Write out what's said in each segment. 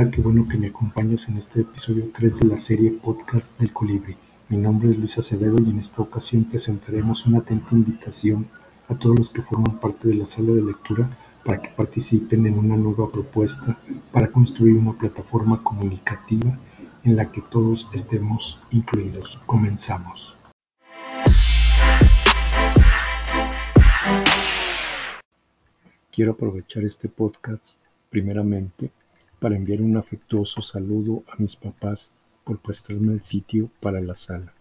Hola, qué bueno que me acompañas en este episodio 3 de la serie Podcast del Colibri. Mi nombre es Luis Acevedo y en esta ocasión presentaremos una atenta invitación a todos los que forman parte de la sala de lectura para que participen en una nueva propuesta para construir una plataforma comunicativa en la que todos estemos incluidos. Comenzamos. Quiero aprovechar este podcast primeramente para enviar un afectuoso saludo a mis papás por prestarme el sitio para la sala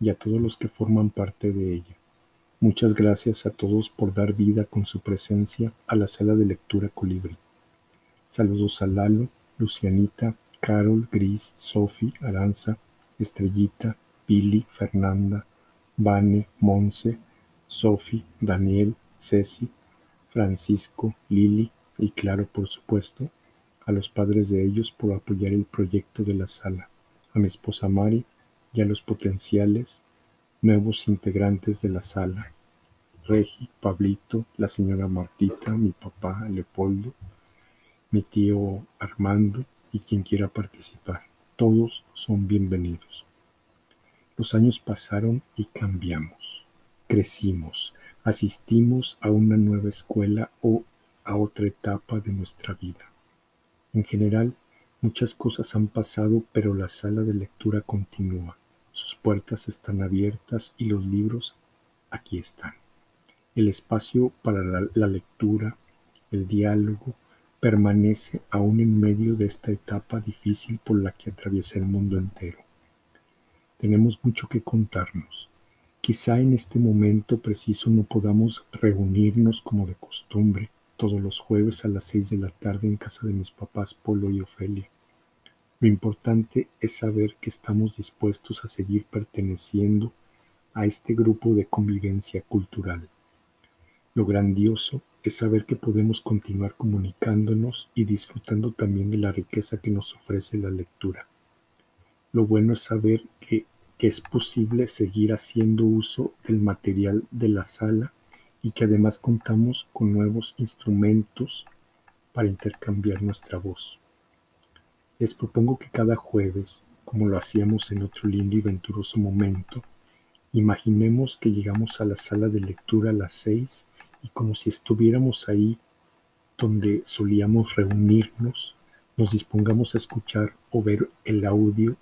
y a todos los que forman parte de ella. Muchas gracias a todos por dar vida con su presencia a la sala de lectura Colibri. Saludos a Lalo, Lucianita, Carol, Gris, Sofi, Aranza, Estrellita, Pili, Fernanda, Vane, Monse, Sofi, Daniel, Ceci, Francisco, Lili y claro, por supuesto, a los padres de ellos por apoyar el proyecto de la sala, a mi esposa Mari y a los potenciales nuevos integrantes de la sala, Regi, Pablito, la señora Martita, mi papá Leopoldo, mi tío Armando y quien quiera participar. Todos son bienvenidos. Los años pasaron y cambiamos, crecimos, asistimos a una nueva escuela o a otra etapa de nuestra vida. En general, muchas cosas han pasado, pero la sala de lectura continúa. Sus puertas están abiertas y los libros aquí están. El espacio para la, lectura, el diálogo, permanece aún en medio de esta etapa difícil por la que atraviesa el mundo entero. Tenemos mucho que contarnos. Quizá en este momento preciso no podamos reunirnos como de costumbre, todos los jueves a las seis de la tarde en casa de mis papás Polo y Ofelia. Lo importante es saber que estamos dispuestos a seguir perteneciendo a este grupo de convivencia cultural. Lo grandioso es saber que podemos continuar comunicándonos y disfrutando también de la riqueza que nos ofrece la lectura. Lo bueno es saber que, que es posible seguir haciendo uso del material de la sala y que además contamos con nuevos instrumentos para intercambiar nuestra voz. Les propongo que cada jueves, como lo hacíamos en otro lindo y venturoso momento, imaginemos que llegamos a la sala de lectura a las seis y como si estuviéramos ahí donde solíamos reunirnos, nos dispongamos a escuchar o ver el audio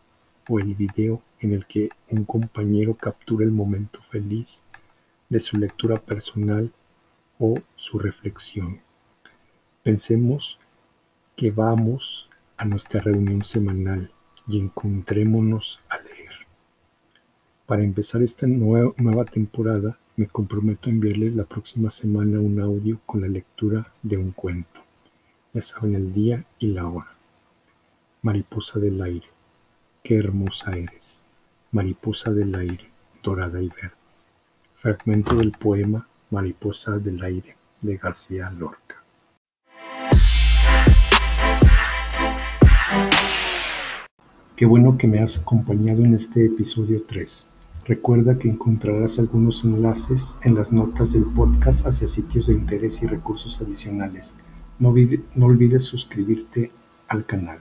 o el video en el que un compañero captura el momento feliz de su lectura personal o su reflexión. Pensemos que vamos a nuestra reunión semanal y encontrémonos a leer. Para empezar esta nueva, nueva temporada, me comprometo a enviarles la próxima semana un audio con la lectura de un cuento. Ya saben el día y la hora. Mariposa del aire, qué hermosa eres. Mariposa del aire, dorada y verde. Fragmento del poema Mariposa del aire de García Lorca. Qué bueno que me has acompañado en este episodio 3. Recuerda que encontrarás algunos enlaces en las notas del podcast hacia sitios de interés y recursos adicionales. No, no olvides suscribirte al canal.